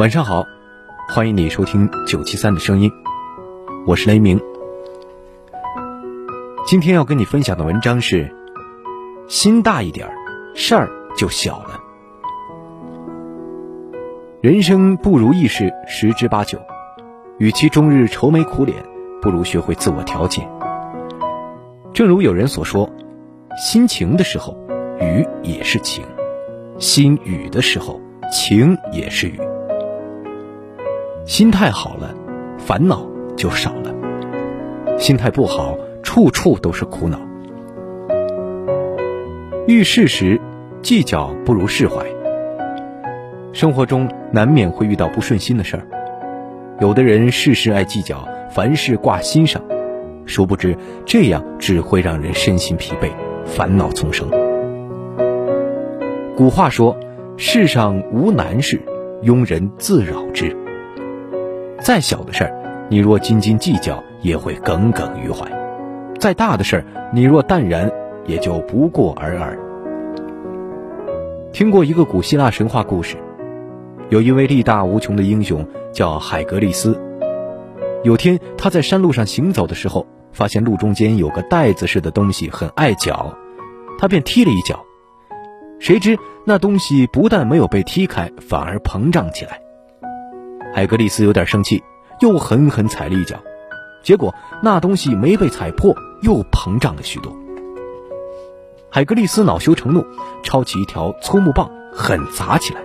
晚上好，欢迎你收听九七三的声音，我是雷鸣。今天要跟你分享的文章是：心大一点儿，事儿就小了。人生不如意事十之八九，与其终日愁眉苦脸，不如学会自我调节。正如有人所说，心情的时候，雨也是晴；心雨的时候，晴也是雨。心态好了，烦恼就少了；心态不好，处处都是苦恼。遇事时，计较不如释怀。生活中难免会遇到不顺心的事儿，有的人事事爱计较，凡事挂心上，殊不知这样只会让人身心疲惫，烦恼丛生。古话说：“世上无难事，庸人自扰之。”再小的事儿，你若斤斤计较，也会耿耿于怀；再大的事儿，你若淡然，也就不过尔尔。听过一个古希腊神话故事，有一位力大无穷的英雄叫海格力斯。有天他在山路上行走的时候，发现路中间有个袋子似的东西很碍脚，他便踢了一脚，谁知那东西不但没有被踢开，反而膨胀起来。海格力斯有点生气，又狠狠踩了一脚，结果那东西没被踩破，又膨胀了许多。海格力斯恼羞成怒，抄起一条粗木棒狠砸起来，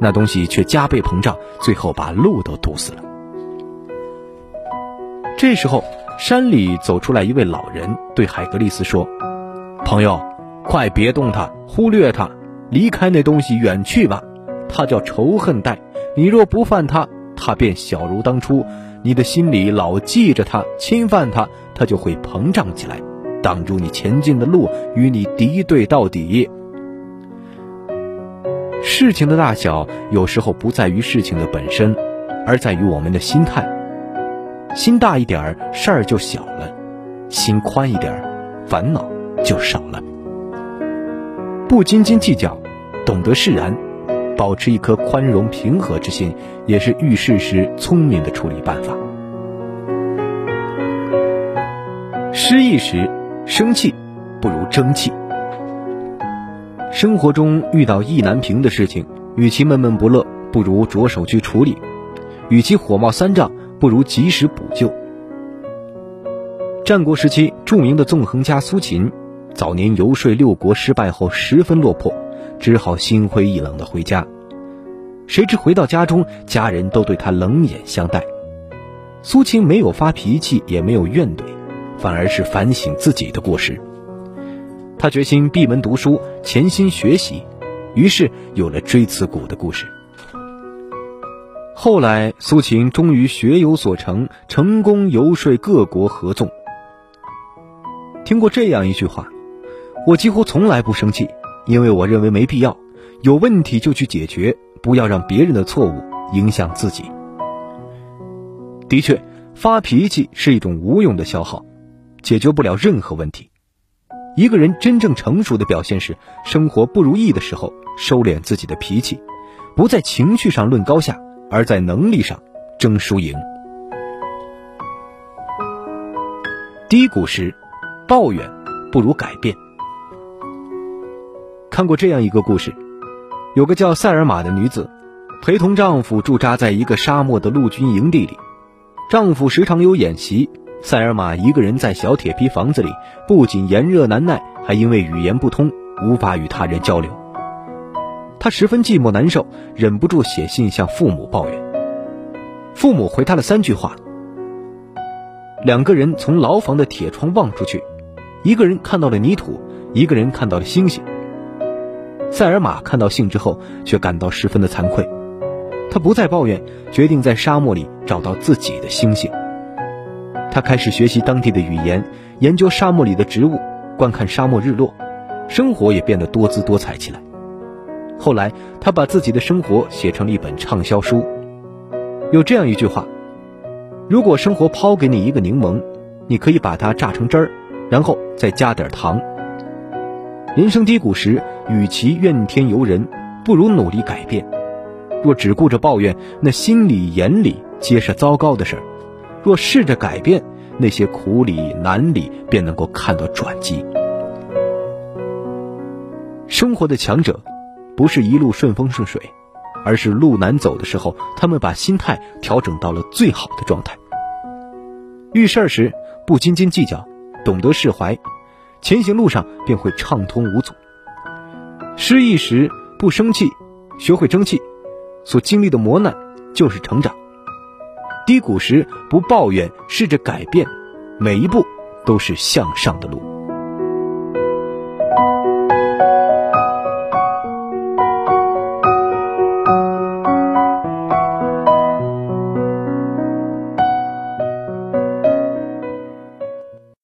那东西却加倍膨胀，最后把路都堵死了。这时候，山里走出来一位老人，对海格力斯说：“朋友，快别动它，忽略它，离开那东西远去吧，它叫仇恨带。”你若不犯他，他便小如当初；你的心里老记着他，侵犯他，他就会膨胀起来，挡住你前进的路，与你敌对到底。事情的大小有时候不在于事情的本身，而在于我们的心态。心大一点儿，事儿就小了；心宽一点儿，烦恼就少了。不斤斤计较，懂得释然。保持一颗宽容平和之心，也是遇事时聪明的处理办法。失意时，生气不如争气。生活中遇到意难平的事情，与其闷闷不乐，不如着手去处理；与其火冒三丈，不如及时补救。战国时期著名的纵横家苏秦，早年游说六国失败后，十分落魄。只好心灰意冷的回家，谁知回到家中，家人都对他冷眼相待。苏秦没有发脾气，也没有怨怼，反而是反省自己的过失。他决心闭门读书，潜心学习，于是有了锥刺股的故事。后来，苏秦终于学有所成，成功游说各国合纵。听过这样一句话：“我几乎从来不生气。”因为我认为没必要，有问题就去解决，不要让别人的错误影响自己。的确，发脾气是一种无用的消耗，解决不了任何问题。一个人真正成熟的表现是，生活不如意的时候收敛自己的脾气，不在情绪上论高下，而在能力上争输赢。低谷时，抱怨不如改变。看过这样一个故事，有个叫塞尔玛的女子，陪同丈夫驻扎在一个沙漠的陆军营地里。丈夫时常有演习，塞尔玛一个人在小铁皮房子里，不仅炎热难耐，还因为语言不通，无法与他人交流。他十分寂寞难受，忍不住写信向父母抱怨。父母回他了三句话。两个人从牢房的铁窗望出去，一个人看到了泥土，一个人看到了星星。塞尔玛看到信之后，却感到十分的惭愧。他不再抱怨，决定在沙漠里找到自己的星星。他开始学习当地的语言，研究沙漠里的植物，观看沙漠日落，生活也变得多姿多彩起来。后来，他把自己的生活写成了一本畅销书。有这样一句话：如果生活抛给你一个柠檬，你可以把它榨成汁儿，然后再加点糖。人生低谷时，与其怨天尤人，不如努力改变。若只顾着抱怨，那心里眼里皆是糟糕的事儿；若试着改变，那些苦里难里便能够看到转机。生活的强者。不是一路顺风顺水，而是路难走的时候，他们把心态调整到了最好的状态。遇事儿时不斤斤计较，懂得释怀，前行路上便会畅通无阻。失意时不生气，学会争气，所经历的磨难就是成长。低谷时不抱怨，试着改变，每一步都是向上的路。